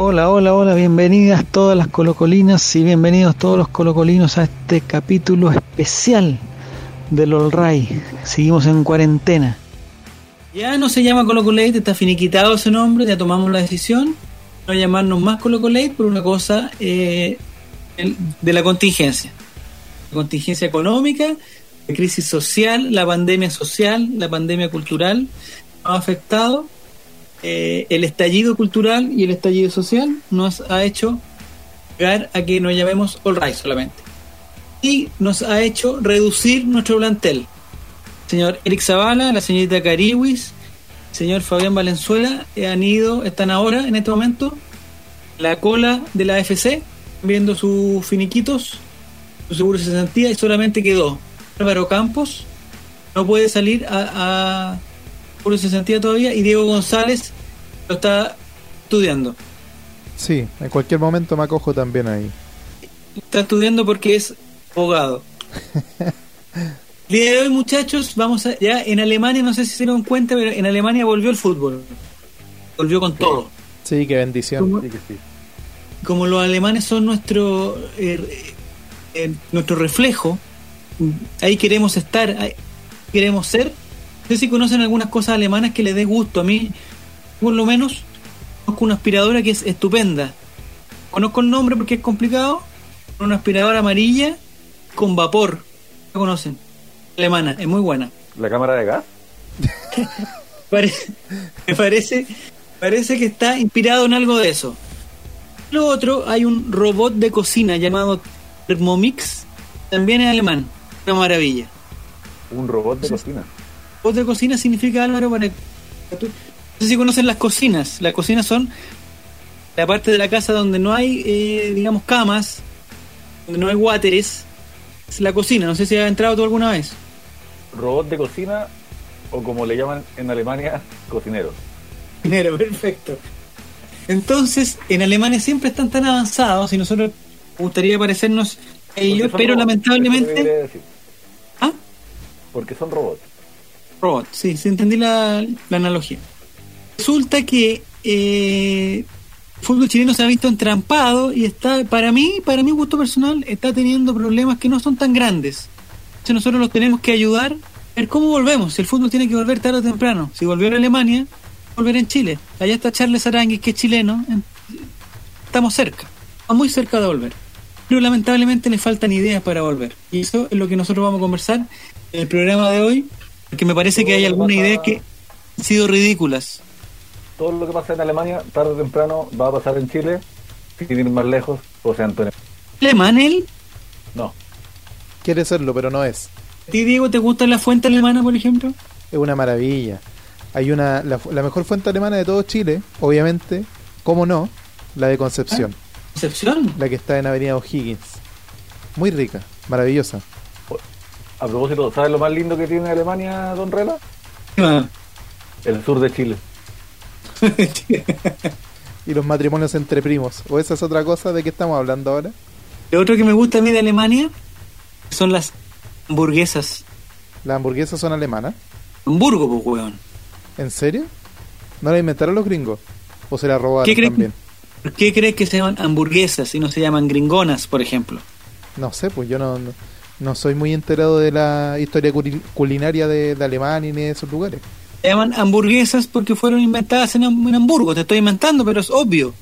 Hola, hola, hola, bienvenidas todas las colocolinas y bienvenidos todos los colocolinos a este capítulo especial del All Ray. Seguimos en cuarentena. Ya no se llama Colocolate, está finiquitado ese nombre, ya tomamos la decisión no llamarnos más Colocolate por una cosa eh, de la contingencia. La contingencia económica, la crisis social, la pandemia social, la pandemia cultural ha afectado eh, el estallido cultural y el estallido social nos ha hecho llegar a que nos llamemos All Right solamente. Y nos ha hecho reducir nuestro plantel. señor Eric Zavala, la señorita Cariwis, señor Fabián Valenzuela eh, han ido, están ahora en este momento la cola de la AFC, viendo sus finiquitos, su seguro de cesantía y solamente quedó Álvaro Campos, no puede salir a de cesantía todavía y Diego González lo está estudiando. Sí, en cualquier momento me acojo también ahí. Está estudiando porque es abogado. El día de hoy, muchachos, vamos a, ya en Alemania, no sé si se dieron cuenta, pero en Alemania volvió el fútbol. Volvió con todo. Sí, qué bendición. Como, como los alemanes son nuestro eh, eh, nuestro reflejo, ahí queremos estar, ahí queremos ser. No sé si conocen algunas cosas alemanas que les dé gusto. A mí, por lo menos, conozco una aspiradora que es estupenda. Conozco el nombre porque es complicado. Una aspiradora amarilla con vapor. ¿La conocen? Alemana, es muy buena. ¿La cámara de gas? me parece, parece que está inspirado en algo de eso. Lo otro, hay un robot de cocina llamado Thermomix, también es alemán. Una maravilla. Un robot de cocina. Robot de cocina significa, Álvaro, para... No sé si conocen las cocinas. Las cocinas son la parte de la casa donde no hay, eh, digamos, camas, donde no hay wateres. Es la cocina. No sé si has entrado tú alguna vez robot de cocina o como le llaman en Alemania, cocinero. Cocinero, perfecto. Entonces, en Alemania siempre están tan avanzados y nosotros gustaría parecernos a ellos, pero robots, lamentablemente... ¿Ah? Porque son robots. Robots, sí, sí entendí la, analogía. Resulta que eh, el fútbol chileno se ha visto entrampado y está, para mí, para mi gusto personal, está teniendo problemas que no son tan grandes nosotros los tenemos que ayudar a ver cómo volvemos. Si el fútbol tiene que volver tarde o temprano. Si volvió en Alemania, volver en Chile. Allá está Charles Aranguis, que es chileno. Estamos cerca, estamos muy cerca de volver. Pero lamentablemente le faltan ideas para volver. Y eso es lo que nosotros vamos a conversar en el programa de hoy, porque me parece que hay algunas ideas que han sido ridículas. Todo lo que pasa en Alemania, tarde o temprano, va a pasar en Chile, sin ir más lejos, José Antonio. ¿Alemán él? No quiere serlo, pero no es. ¿A ti, Diego, te gusta la fuente alemana, por ejemplo? Es una maravilla. Hay una la, mejor fuente alemana de todo Chile, obviamente, ¿cómo no? La de Concepción. ¿Ah? ¿Concepción? La que está en Avenida O'Higgins. Muy rica, maravillosa. A propósito, ¿sabes lo más lindo que tiene Alemania, Don Rela? Ah. El sur de Chile. y los matrimonios entre primos. ¿O esa es otra cosa de qué estamos hablando ahora? Lo otro que me gusta a mí de Alemania son las hamburguesas. ¿Las hamburguesas son alemanas? Hamburgo, pues, weón. ¿En serio? ¿No las inventaron los gringos? ¿O se las robaron ¿Qué también? ¿Por qué crees que se llaman hamburguesas y no se llaman gringonas, por ejemplo? No sé, pues yo no, no, soy muy enterado de la historia culinaria de, de Alemania ni de esos lugares. Se llaman hamburguesas porque fueron inventadas en, en, Hamburgo. Te estoy inventando, pero es obvio.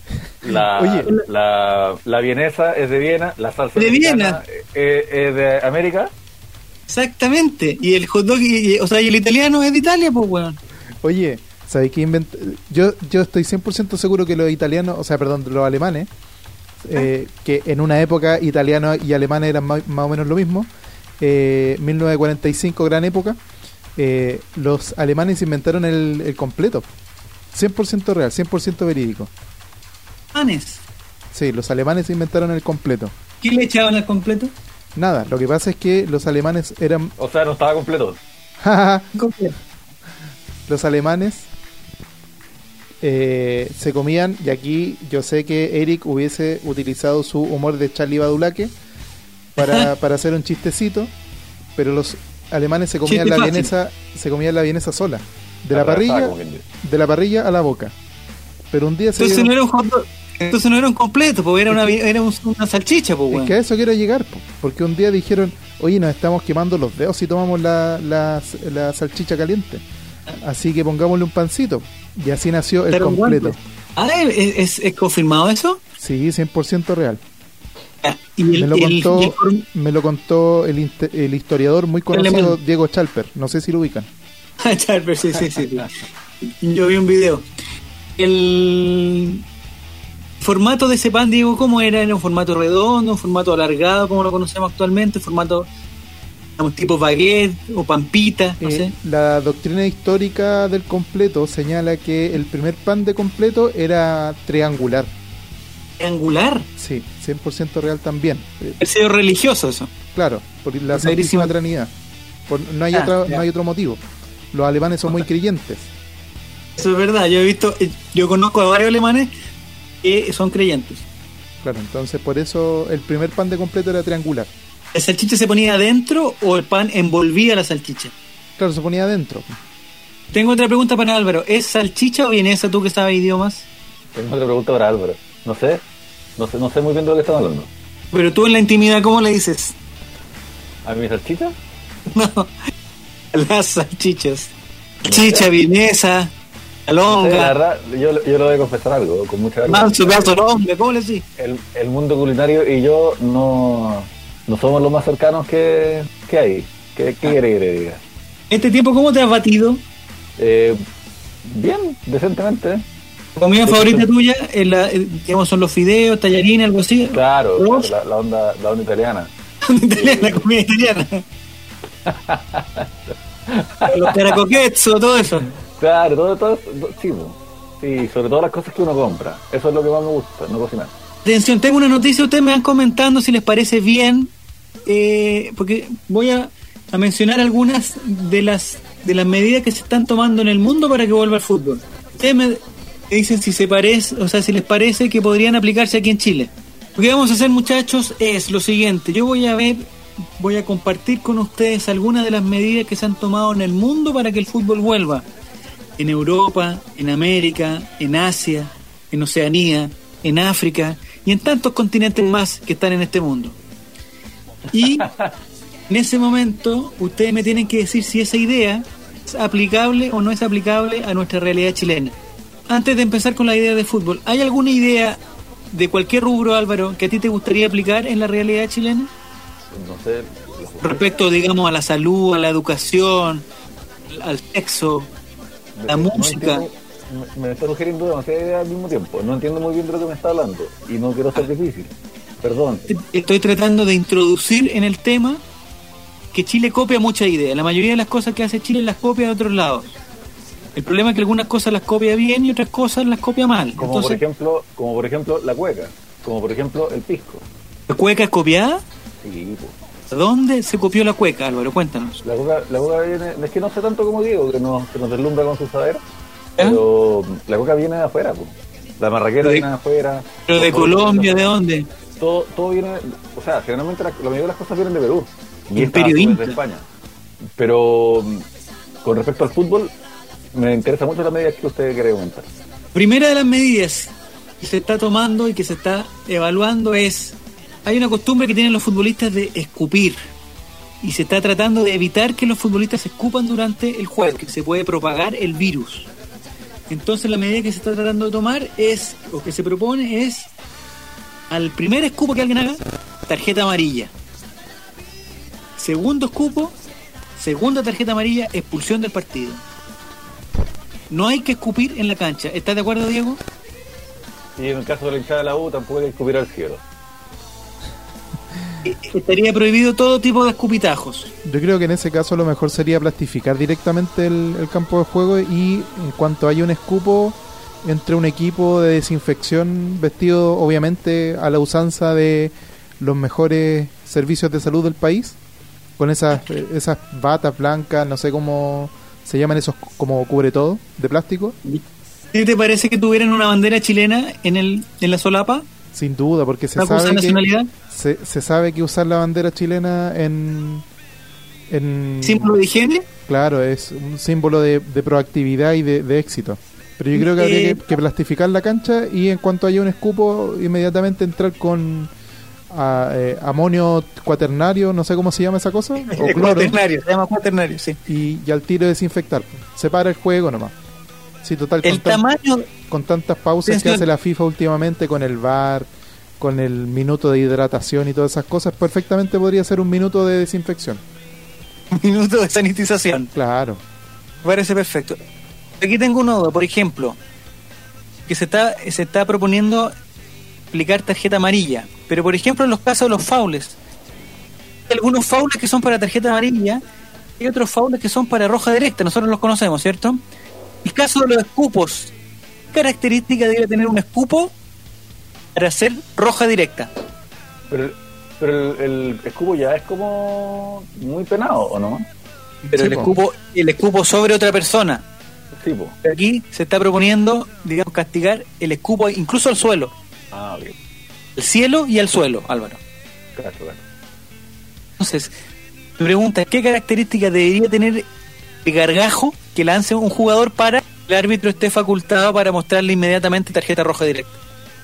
La, Oye. la, la vienesa es de Viena, la salsa de Viena es, es, de América. Exactamente. Y el hot dog, y, o sea, y el italiano es de Italia, pues, weón. Oye, ¿sabes qué inventó? Yo, yo estoy 100% seguro que los italianos, o sea, perdón, los alemanes, eh, que en una época italiano y alemanes eran más, más o menos lo mismo, eh, 1945, gran época eh, los alemanes inventaron el, el completo. 100% real, 100% verídico. ¿Alemanes? Sí, los alemanes inventaron el completo. ¿Qué le echaban al completo? Nada, lo que pasa es que los alemanes eran... O sea, no estaba completo. los alemanes eh, se comían, y aquí yo sé que Eric hubiese utilizado su humor de Charlie Badulaque para, para hacer un chistecito, pero los alemanes se comían la vienesa, se comían la vienesa sola, de la parrilla, de la parrilla a la boca. Pero un día se Entonces dieron... no era un Entonces no era un completo, porque era una, era un- una salchicha, pues, Es que a eso quiero llegar, po, porque un día dijeron, oye, nos estamos quemando los dedos si tomamos la, la, la salchicha caliente. Así que pongámosle un pancito. Y así nació el completo. Ah, ¿es, confirmado eso? Sí, 100% real. Ah, Y el, Me lo contó, el me lo contó el, historiador muy conocido. Diego Chalper. No sé si lo ubican. Ah, Charper, sí, sí, sí. Yo vi un video. El formato de ese pan, Diego, ¿cómo era? ¿Era un formato redondo, un formato alargado, como lo conocemos actualmente? ¿Un formato digamos, tipo baguette o pampita? No Eh, sé. La doctrina histórica del completo señala que el primer pan de completo era triangular. Triangular. Sí, 100% real también. Es sido religioso eso. Claro, por la Sagrísima. Santísima Trinidad. Por- no, hay Ah, otra- no hay otro motivo. Los alemanes son muy creyentes. Eso es verdad. Yo he visto, eh, yo conozco a varios alemanes que son creyentes. Claro, entonces por eso el primer pan de completo era triangular. ¿La salchicha se ponía adentro o el pan envolvía la salchicha? Claro, se ponía adentro. Tengo otra pregunta para Álvaro. ¿Es salchicha o vienesa tú que sabes idiomas? Tengo otra pregunta para Álvaro. No sé, no sé, no sé muy bien de lo que están hablando. Pero tú en la intimidad, ¿cómo le dices? ¿A mi salchicha? No, las salchichas. Chicha, vienesa, No sé, la verdad, yo, yo le voy a confesar algo, con mucha verdad. manso, pedazo longa, ¿cómo le decís? El, el mundo culinario y yo no, no somos los más cercanos que, que hay. ¿Qué, qué quiere que le diga? Este tiempo, ¿cómo te has batido? Eh, bien, decentemente. ¿La comida favorita tuya es la, eh, digamos, son los fideos, tallarines, algo así? Claro, la, la onda, la onda italiana. la comida italiana. los caracoquezzo, todo eso. Claro, todo, todo, todo- sí, sí, sobre todo las cosas que uno compra. Eso es lo que más me gusta, no cocinar. Atención, tengo una noticia, ustedes me van comentando si les parece bien, eh, porque voy a, mencionar algunas de las de las medidas que se están tomando en el mundo para que vuelva el fútbol. Ustedes me dicen si se parece, o sea, si les parece que podrían aplicarse aquí en Chile. Lo que vamos a hacer, muchachos, es lo siguiente. Yo voy a ver, voy a compartir con ustedes algunas de las medidas que se han tomado en el mundo para que el fútbol vuelva. En Europa, en América, en Asia, en Oceanía, en África y en tantos continentes más que están en este mundo. Y en ese momento ustedes me tienen que decir si esa idea es aplicable o no es aplicable a nuestra realidad chilena. Antes de empezar con la idea de fútbol, ¿hay alguna idea de cualquier rubro, Álvaro, que a ti te gustaría aplicar en la realidad chilena? No sé, Respecto, digamos, a la salud, a la educación, al sexo, la no música. entiendo- me, me está sugiriendo demasiadas ideas al mismo tiempo. No entiendo muy bien de lo que me está hablando y no quiero ser difícil. Perdón. Estoy tratando de introducir en el tema que Chile copia muchas ideas. La mayoría de las cosas que hace Chile las copia de otros lados. El problema es que algunas cosas las copia bien y otras cosas las copia mal. Como por ejemplo, como por ejemplo la cueca, como por ejemplo el pisco. ¿la cueca es copiada? Sí, po. ¿Dónde se copió la cueca, Álvaro? Cuéntanos. La coca, la coca viene, es que no sé tanto como Diego, que nos, que nos deslumbra con su saber, ¿Eh? pero la coca viene de afuera, po. la marraquera De- viene de afuera. ¿Pero de Colombia? ¿De dónde? Todo, todo viene, o sea, generalmente la, la mayoría de las cosas vienen de Perú y Imperio Inca. de España. Pero mm, con respecto al fútbol, me interesa mucho la medida que usted quiere comentar. Primera de las medidas que se está tomando y que se está evaluando es, hay una costumbre que tienen los futbolistas de escupir y se está tratando de evitar que los futbolistas escupan durante el juego, que se puede propagar el virus. Entonces la medida que se está tratando de tomar es, o que se propone es, al primer escupo que alguien haga, tarjeta amarilla. Segundo escupo, segunda tarjeta amarilla, expulsión del partido. No hay que escupir en la cancha. ¿Estás de acuerdo, Diego? Y en el caso de la hinchada de la U, tampoco hay que escupir al cielo. Eh, Estaría prohibido todo tipo de escupitajos. Yo creo que en ese caso lo mejor sería plastificar directamente el, el campo de juego y en cuanto haya un escupo entre un equipo de desinfección vestido obviamente a la usanza de los mejores servicios de salud del país, con esas, esas batas blancas, no sé cómo se llaman esos como cubre todo, de plástico, ¿Qué te parece que tuvieran una bandera chilena en el en la solapa? sin duda, porque se ¿Una cosa de sabe que se, se sabe que usar la bandera chilena en en ¿Símbolo de higiene? Claro, es un símbolo de, de proactividad y de, de éxito. Pero yo creo que habría Eh, que, que plastificar la cancha y en cuanto haya un escupo, inmediatamente entrar con a- eh, amonio cuaternario, no sé cómo se llama esa cosa, o El cloro, cuaternario, se llama cuaternario, sí. y, y al tiro desinfectar. Separa el juego nomás. Sí, total, con, El tan- tamaño, con tantas pausas que hace la FIFA últimamente con el VAR, con el minuto de hidratación y todas esas cosas, perfectamente podría ser un minuto de desinfección. minuto de sanitización. Claro. Parece perfecto. Aquí tengo una duda, por ejemplo, que se está, se está proponiendo aplicar tarjeta amarilla, pero por ejemplo en los casos de los faules, hay algunos faules que son para tarjeta amarilla y otros faules que son para roja directa, nosotros los conocemos, ¿cierto? El caso de los escupos, ¿qué característica debe tener un escupo para ser roja directa? Pero, pero el, el escupo ya es como muy penado, ¿o no? Pero Sí, el po. escupo, el escupo sobre otra persona. Sí, po. Aquí se está proponiendo, digamos, castigar el escupo incluso al suelo. Ah, ok. El cielo y al suelo, Álvaro. Claro, claro. Entonces, mi pregunta es, ¿qué características debería tener el gargajo que lance un jugador para que el árbitro esté facultado para mostrarle inmediatamente tarjeta roja directa?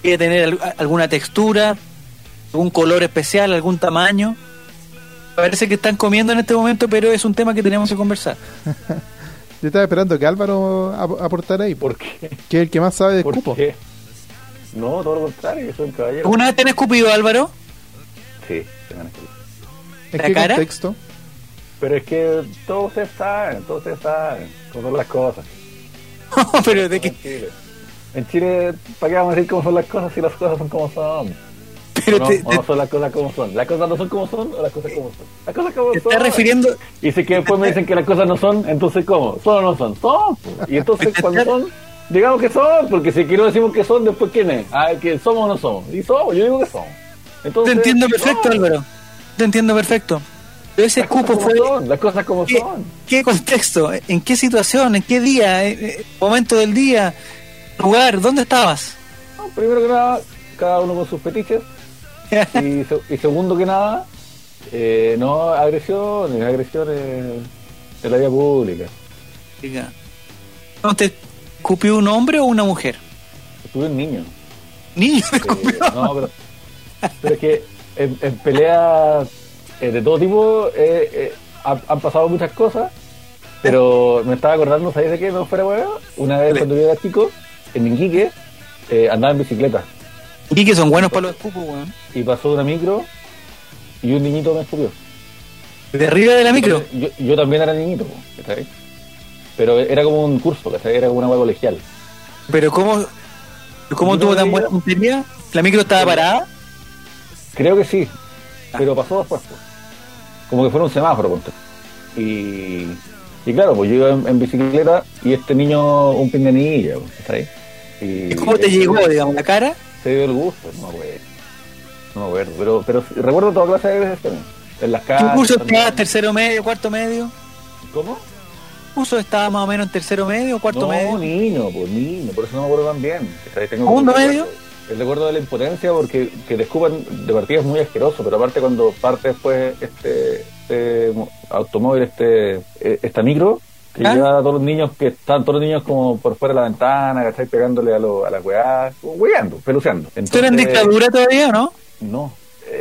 ¿Debería tener al- alguna textura, algún color especial, algún tamaño? Parece que están comiendo en este momento, pero es un tema que tenemos que conversar. Yo estaba esperando que Álvaro ap- aportara ahí, ¿Por qué? que es el que más sabe de ¿Por escupo. qué? No, todo lo contrario, yo soy un caballero. ¿Alguna vez te han escupido, Álvaro? Sí, se me han escuchado. ¿En ¿La qué cara? contexto? Pero es que todos ustedes saben, todos ustedes saben cómo son las cosas. pero de qué... En Chile, ¿para qué vamos a decir cómo son las cosas si las cosas son como son? Pero ¿O no, te, ¿O no son las cosas como son? ¿Las cosas no son como son o las cosas como son? Las cosas como te son. estás refiriendo... Y si que después me dicen que las cosas no son, entonces ¿cómo? ¿Son o no son? Son. Y entonces cuando son, digamos que son, porque si aquí no decimos que son, después ¿quién es? Ah, que somos o no somos. Y somos, yo digo que somos. Te Entonces, entiendo perfecto, no, Álvaro. Te entiendo perfecto. Pero ese Las como fue... son, las cosas como ¿Qué, son. qué contexto? ¿En qué situación? ¿En qué día? ¿En- en- ¿Momento del día? ¿Lugar? ¿Dónde estabas? No, primero que nada, cada uno con sus fetiches. Y, se- y segundo que nada, eh, no agresiones, agresiones en la vía pública. Diga. ¿No te escupió un hombre o una mujer? Tuve un niño. Niño, Eh, escupió. no, pero, pero es que en, en peleas eh, de todo tipo eh, han, han pasado muchas cosas, pero me estaba acordando, ¿sabes de qué? No fuera huevo. Una vez cuando yo era chico, en Iquique, eh, andaba en bicicleta Y que son buenos para los escupos, weón. y pasó una micro y un niñito me escupió. De arriba de la micro. Yo, yo también era niñito, ¿cachai? Pero era como un curso, ¿cachai? Era como una hueá colegial. Pero ¿cómo, cómo tuvo tan buena puntería? ¿La micro estaba parada? Creo que sí, Ah. pero pasó después. pues. Como que fuera un semáforo, ponte. Y, y claro, pues yo iba en, en bicicleta y este niño un pues, ¿está ahí? Y ¿Y ¿Cómo te este llegó, digamos, la cara? Se dio el gusto, no me acuerdo. No me acuerdo, pero, pero recuerdo toda clase de veces también. En las ¿Qué casas. curso también. estabas? ¿Tercero medio, cuarto medio? ¿Cómo? ¿Qué curso estaba más o menos en tercero medio, cuarto no, medio? niño, pues niño, por eso no me acuerdo tan bien. ¿Segundo medio? El recuerdo de la impotencia porque que te escupan de partida es muy asqueroso, pero aparte cuando parte después este, este automóvil, este eh, esta micro, que ¿Ah? lleva a todos los niños, que están todos los niños como por fuera de la ventana, ¿cachai? Pegándole a, lo, a las weás, weando, peluceando. ¿Esto era en dictadura todavía o no? No,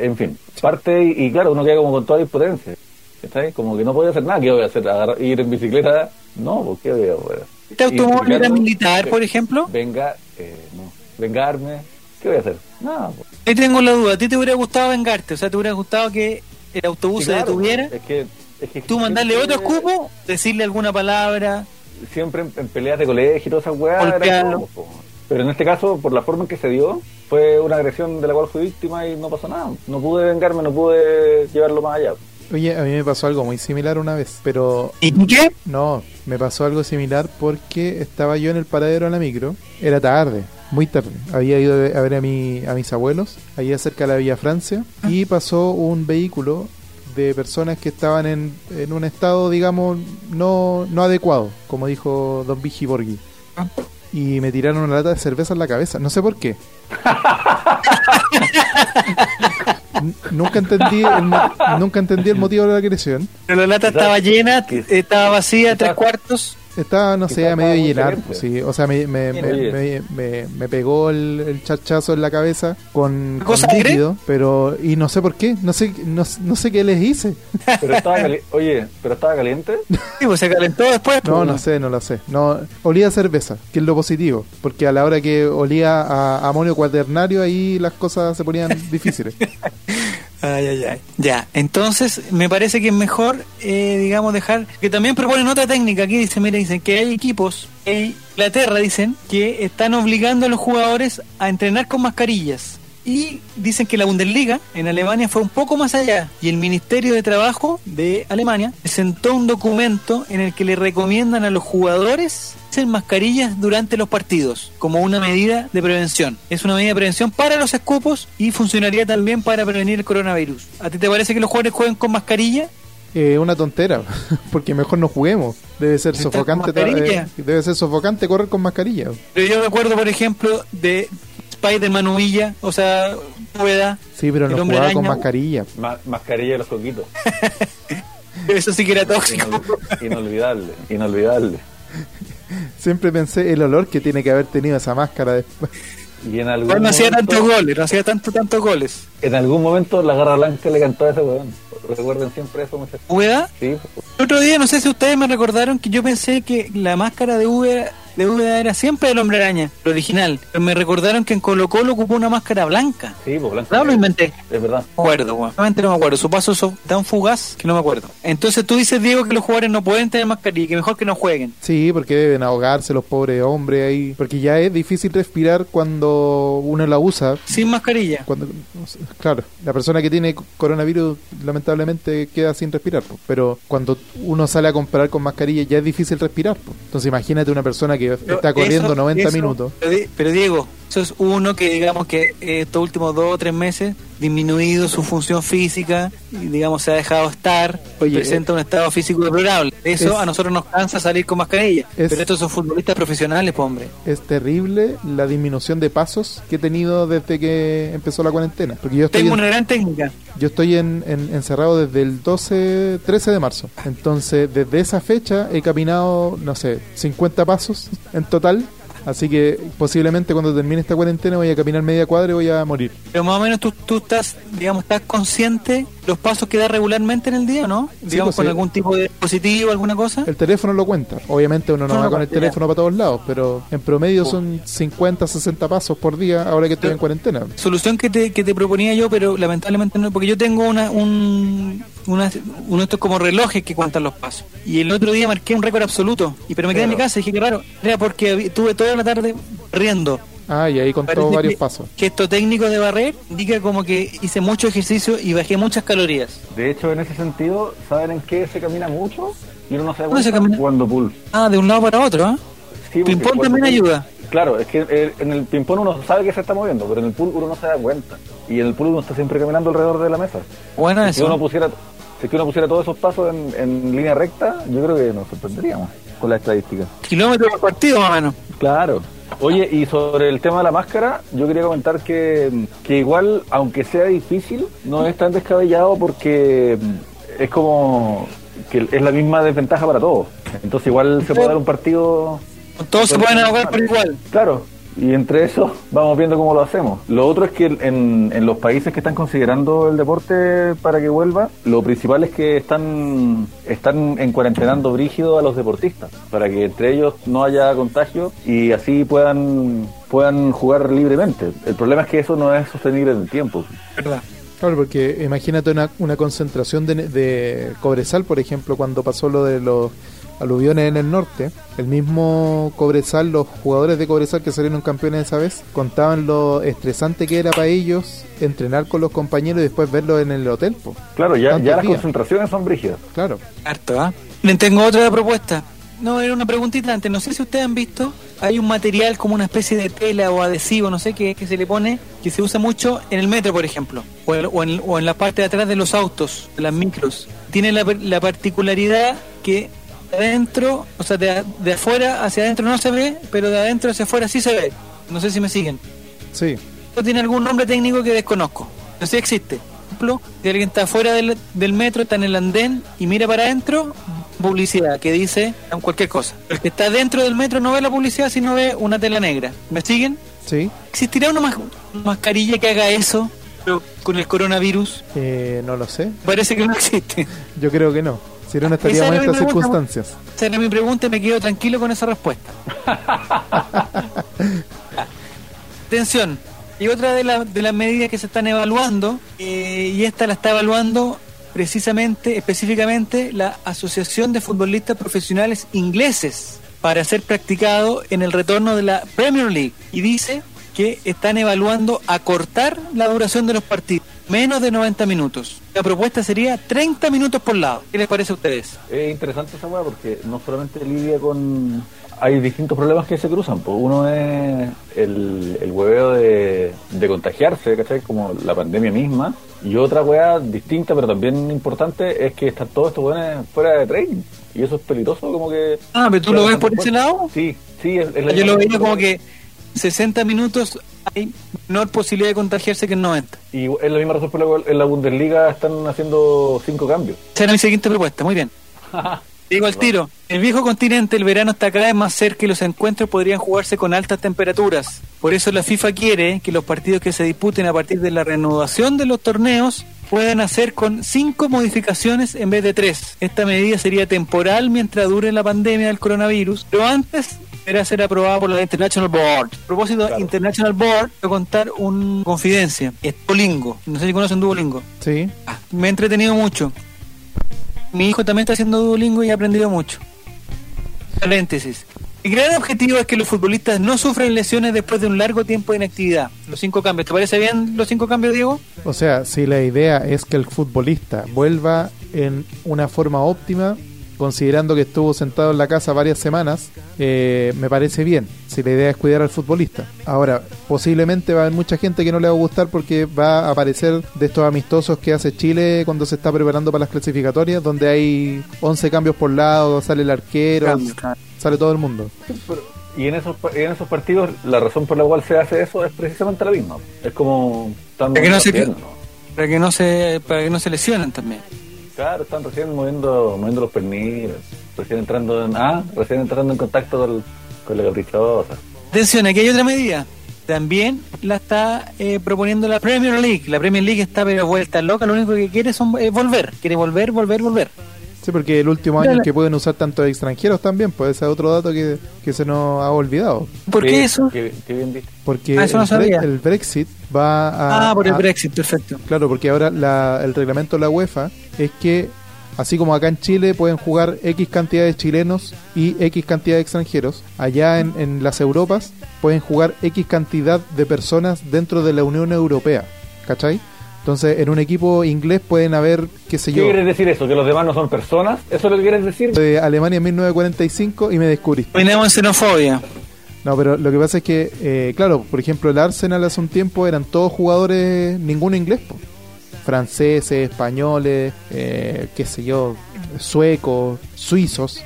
en fin, parte y, y claro, uno queda como con toda impotencia. ¿Cachai? Como que no podía hacer nada, ¿qué voy a hacer? ¿Agarrar- ¿Ir en bicicleta? No, ¿por qué voy a poder? ¿Este automóvil era militar, por ejemplo? Venga, eh, no, vengarme, ¿qué voy a hacer? Nada, pues. Ahí tengo la duda. ¿A ti te hubiera gustado vengarte? O sea, ¿te hubiera gustado que el autobús Sí, se claro, detuviera? Es que, es que ¿Tú mandarle otro escupo? ¿Decirle alguna palabra? Siempre en, en peleas de colegio y todas esas weas. Pero en este caso, por la forma en que se dio, fue una agresión de la cual fui víctima y no pasó nada. No pude vengarme, no pude llevarlo más allá. Oye, a mí me pasó algo muy similar una vez, pero ¿Y qué? no, me pasó algo similar porque estaba yo en el paradero de la micro, era tarde, muy tarde. Había ido a ver a, mi, a mis abuelos, allá cerca de la Villa Francia, y pasó un vehículo de personas que estaban en, en un estado, digamos, no, no adecuado, como dijo Don Vigi Borghi. Ah. Y me tiraron una lata de cerveza en la cabeza, no sé por qué. Nunca entendí el, nunca entendí el motivo de la agresión. Pero la lata estaba llena, estaba vacía, tres cuartos. Estaba, no sé, a medio llenar. caliente. Sí, o sea, me, me, me, me- me- me pegó el, el chachazo en la cabeza con, con líquido, pero y no sé por qué, no sé, no, no sé qué les hice. Pero estaba cali- Oye, pero estaba caliente. Sí, pues se calentó después. No, pues, no sé, no lo sé. No, olía a cerveza, que es lo positivo, porque a la hora que olía a amonio cuaternario ahí las cosas se ponían difíciles. Ay, ay, ay. Ya, entonces me parece que es mejor, eh, digamos, dejar. Que también proponen otra técnica. Aquí dice, mira, dicen que hay equipos en Inglaterra, dicen, que están obligando a los jugadores a entrenar con mascarillas. Y dicen que la Bundesliga en Alemania fue un poco más allá. Y el Ministerio de Trabajo de Alemania presentó un documento en el que le recomiendan a los jugadores hacer mascarillas durante los partidos como una medida de prevención. Es una medida de prevención para los escupos y funcionaría también para prevenir el coronavirus. ¿A ti te parece que los jugadores jueguen con mascarilla? Eh, una tontera, porque mejor no juguemos. Debe ser ¿Estás con sofocante, eh, debe ser sofocante correr con mascarilla. Pero yo recuerdo, por ejemplo, de Spider-Man Humilla, o sea, Rueda, Sí, pero no jugaba con araña. mascarilla. Ma- mascarilla de los coquitos. eso sí que era tóxico. Inol- inolvidable, inolvidable. Siempre pensé el olor que tiene que haber tenido esa máscara después. Y en algún, No hacía tantos goles, no hacía tanto, tantos goles. en algún momento la garra blanca le cantó a ese weón. Recuerden siempre eso, muchachos. ¿Rueda? Sí, El otro día, no sé si ustedes me recordaron que yo pensé que la máscara de V de V era siempre el hombre araña, el original. Pero me recordaron que en Colo Colo ocupó una máscara blanca. sí, pues blanco. No lo inventé. Es verdad. No me acuerdo, weón. Realmente no me acuerdo. Su paso es tan fugaz que no me acuerdo. Entonces tú dices, Diego, que los jugadores no pueden tener mascarilla, que mejor que no jueguen. Sí, porque deben ahogarse los pobres hombres ahí. Porque ya es difícil respirar cuando uno la usa. Sin mascarilla. Cuando, claro, la persona que tiene coronavirus lamentablemente queda sin respirar. Pero cuando uno sale a comparar con mascarilla ya es difícil respirar. Entonces imagínate una persona que Pero está corriendo eso- 90 eso- minutos. Pero, pero Diego, eso es uno que digamos que eh, estos últimos dos o tres meses disminuido su función física y digamos se ha dejado estar, Oye, presenta un estado físico deplorable. Eso es- a nosotros nos cansa salir con mascarilla. Es- pero estos son futbolistas profesionales, pues, hombre. Es terrible la disminución de pasos que he tenido desde que empezó la cuarentena. Porque yo estoy Tengo en- una gran técnica. Yo estoy en, en- encerrado desde el 12, 13 de marzo. Entonces, desde esa fecha he caminado, no sé, 50 pasos en total. Así que posiblemente cuando termine esta cuarentena voy a caminar media cuadra y voy a morir. Pero más o menos tú, tú estás, digamos, estás consciente los pasos que da regularmente en el día, ¿o ¿no? Digamos, pues, con sí. algún tipo de dispositivo, alguna cosa. El teléfono lo cuenta. Obviamente uno no No, va con el teléfono para todos lados, pero en promedio son 50, 60 pasos por día ahora que estoy en cuarentena. Solución que te, que te proponía yo, pero lamentablemente no, porque yo tengo una, un, una, uno de estos como relojes que cuentan los pasos. Y el otro día marqué un récord absoluto, y pero me quedé en mi casa y dije que raro. Era porque habí- estuve toda la tarde riendo. Ah, y ahí contó Parece varios que, pasos. que esto técnico de barrer indica como que hice mucho ejercicio y bajé muchas calorías. De hecho, en ese sentido, ¿saben en qué se camina mucho? Y uno no se da ¿Dónde se cuenta camina? jugando pool. Ah, de un lado para otro, ¿ah? Sí, Ping-pong jugando también ayuda. Claro, es que eh, en el ping-pong uno sabe que se está moviendo, pero en el pool uno no se da cuenta. Y en el pool uno está siempre caminando alrededor de la mesa. Bueno, Si uno eso. pusiera, si es que uno pusiera todos esos pasos en, en línea recta, yo creo que nos sorprenderíamos con la estadística. Kilómetros por partido, más o menos. Claro. Oye, y sobre el tema de la máscara, yo quería comentar que, que igual, aunque sea difícil, no es tan descabellado porque es como que es la misma desventaja para todos. Entonces igual se puede dar un partido... Todos se pueden ahogar por igual. Claro, y entre eso vamos viendo cómo lo hacemos. Lo otro es que en, en los países que están considerando el deporte para que vuelva, lo principal es que están, están en cuarentenando brígido a los deportistas, para que entre ellos no haya contagio y así puedan, puedan jugar libremente. El problema es que eso no es sostenible en el tiempo. ¿Verdad? Claro, porque imagínate una, una concentración de, de Cobresal, por ejemplo, cuando pasó lo de los aluviones en el norte, el mismo Cobresal, los jugadores de Cobresal que salieron campeones esa vez, contaban lo estresante que era para ellos entrenar con los compañeros y después verlos en el hotel. po. Claro, ya, ya las días. concentraciones son brígidas. Claro. Harto, ¿ah? Les tengo otra propuesta. No, era una preguntita antes. No sé si ustedes han visto, hay un material como una especie de tela o adhesivo, no sé qué, que se le pone, que se usa mucho en el metro, por ejemplo, o en, o en- o en la parte de atrás de los autos, de las micros. Tiene la, la particularidad que adentro, o sea, de, de afuera hacia adentro no se ve, pero de adentro hacia afuera sí se ve. No sé si me siguen. Sí. Esto tiene algún nombre técnico que desconozco. No sé si existe. Por ejemplo, si alguien está fuera del, del metro, está en el andén y mira para adentro, publicidad que dice cualquier cosa. El que está dentro del metro no ve la publicidad, sino ve una tela negra. ¿Me siguen? Sí. ¿Existirá una, mas- una mascarilla que haga eso pero con el coronavirus? Eh, no lo sé. Parece que no existe. Yo creo que no. Si no, no estaríamos en estas circunstancias. Esa era mi pregunta y me quedo tranquilo con esa respuesta. Atención. Y otra de, la- de las medidas que se están evaluando, eh, y esta la está evaluando precisamente, específicamente, la Asociación de Futbolistas Profesionales Ingleses para ser practicado en el retorno de la Premier League. Y dice que están evaluando acortar la duración de los partidos, menos de 90 minutos. La propuesta sería 30 minutos por lado. ¿Qué les parece a ustedes? Es interesante esa weá porque no solamente lidia con. Hay distintos problemas que se cruzan. Pues uno es el, el hueveo de, de contagiarse, ¿cachai? Como la pandemia misma. Y otra weá distinta, pero también importante, es que están todos estos weones fuera de training. Y eso es peligroso, como que. Ah, pero tú lo ves por ese lado. Sí, sí. Es, es la Yo lo veía como que 60 minutos hay menor posibilidad de contagiarse que en 90. Y es la misma razón por la cual en la Bundesliga están haciendo cinco cambios. Esa era mi siguiente propuesta, muy bien. Digo al tiro, el viejo continente, el verano está cada vez más cerca y los encuentros podrían jugarse con altas temperaturas. Por eso la FIFA quiere que los partidos que se disputen a partir de la reanudación de los torneos puedan hacer con cinco modificaciones en vez de tres. Esta medida sería temporal mientras dure la pandemia del coronavirus, pero antes deberá ser aprobada por la International Board. A propósito, Claro. International Board, voy a contar una confidencia. Es Duolingo. No sé si conocen Duolingo. Sí. Ah, me he entretenido mucho. Mi hijo también está haciendo Duolingo y ha aprendido mucho. Paréntesis. El gran objetivo es que los futbolistas no sufran lesiones después de un largo tiempo de inactividad. Los cinco cambios. ¿Te parece bien los cinco cambios, Diego? O sea, si la idea es que el futbolista vuelva en una forma óptima, considerando que estuvo sentado en la casa varias semanas, eh, me parece bien. Si la idea es cuidar al futbolista. Ahora, posiblemente va a haber mucha gente que no le va a gustar porque va a aparecer de estos amistosos que hace Chile cuando se está preparando para las clasificatorias, donde hay 11 cambios por lado, sale el arquero, sale todo el mundo. Y en esos, pa- en esos partidos, la razón por la cual se hace eso es precisamente la misma. Es como. Para que no se- Para que no se, para que no se lesionen también. Claro, están recién moviendo, moviendo los perniles, recién entrando en, ah, recién entrando en contacto con, la caprichosa. Atención, aquí hay otra medida. También la está eh, proponiendo la Premier League. La Premier League está pero vuelta loca. Lo único que quiere es volver. Quiere volver, volver, volver. Sí, porque el último año es que pueden usar tantos extranjeros también, pues ese es otro dato que, que se nos ha olvidado. ¿Por qué eso? Qué, qué bien dicho. Porque Ah, eso no el, sabía. el Brexit va a... Ah, por el a- Brexit, perfecto. Claro, porque ahora la- el reglamento de la UEFA es que, así como acá en Chile pueden jugar X cantidad de chilenos y X cantidad de extranjeros, allá en, en las Europas pueden jugar X cantidad de personas dentro de la Unión Europea, ¿cachai? Entonces, en un equipo inglés pueden haber, qué sé ¿Qué yo, quieres decir eso? ¿Que los demás no son personas? ¿Eso es lo que quieres decir? de Alemania en 1945 y me descubriste. Terminamos en xenofobia. No, pero lo que pasa es que, eh, claro, por ejemplo, el Arsenal hace un tiempo eran todos jugadores, ninguno inglés, po. franceses, españoles, eh, qué sé yo, suecos, suizos,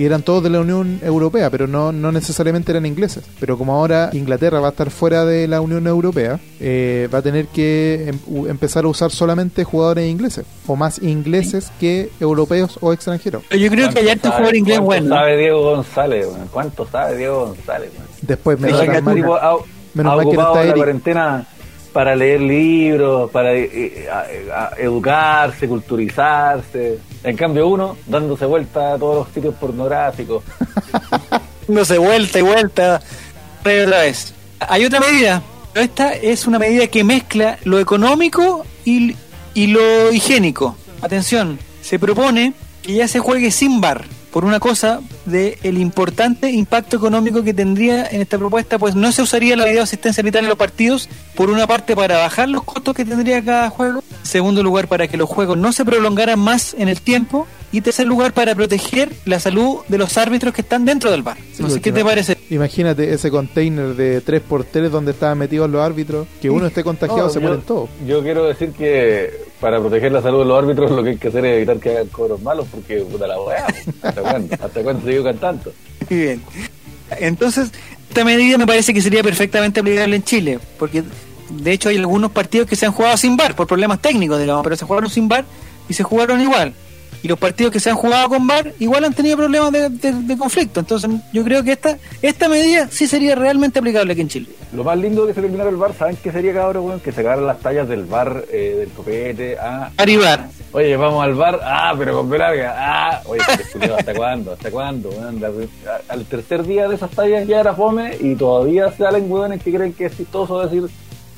y eran todos de la Unión Europea, pero no, no necesariamente eran ingleses. Pero como ahora Inglaterra va a estar fuera de la Unión Europea, eh, va a tener que em- empezar a usar solamente jugadores ingleses, o más ingleses que europeos o extranjeros. Yo creo que hay harto ¿Cuánto jugador inglés cuánto bueno. sabe Diego González? weón? ¿Cuánto sabe Diego González? Después me Menos ha mal que no ocupado está la Eric. cuarentena para leer libros, para eh, eh, a- a- educarse, culturizarse. En cambio uno dándose vuelta a todos los sitios pornográficos. dándose vuelta y vuelta y otra vez. Hay otra medida, pero esta es una medida que mezcla lo económico y, y lo higiénico. Atención, se propone que ya se juegue sin bar por una cosa de el importante impacto económico que tendría en esta propuesta, pues no se usaría la video asistencia vital en los partidos, por una parte para bajar los costos que tendría cada juego, segundo lugar para que los juegos no se prolongaran más en el tiempo y tercer lugar para proteger la salud de los árbitros que están dentro del bar. Sí, no sé qué te parece. Imagínate ese container de 3x3 donde estaban metidos los árbitros, que uno esté contagiado, No, se yo- mueren todos. Yo quiero decir que para proteger la salud de los árbitros lo que hay que hacer es evitar que hagan cobros malos porque puta la weá. ¿Hasta cuándo? ¿Hasta cuándo se equivocan tanto? Muy bien. Entonces, esta medida me parece que sería perfectamente aplicable en Chile, porque de hecho hay algunos partidos que se han jugado sin bar, por problemas técnicos, digamos, pero se jugaron sin bar y se jugaron igual. Y los partidos que se han jugado con VAR igual han tenido problemas de, de- de conflicto. Entonces yo creo que esta esta medida sí sería realmente aplicable aquí en Chile. Lo más lindo que se terminara el bar, ¿saben qué sería, cabrón? weón? Que sacaran las tallas del bar, eh, del copete. Ah, Arribar. oye, vamos al bar. Ah, pero con larga. Ah, oye, este ¿hasta cuándo? ¿Hasta cuándo? al tercer día de esas tallas ya era fome y todavía salen hueones que creen que es chistoso decir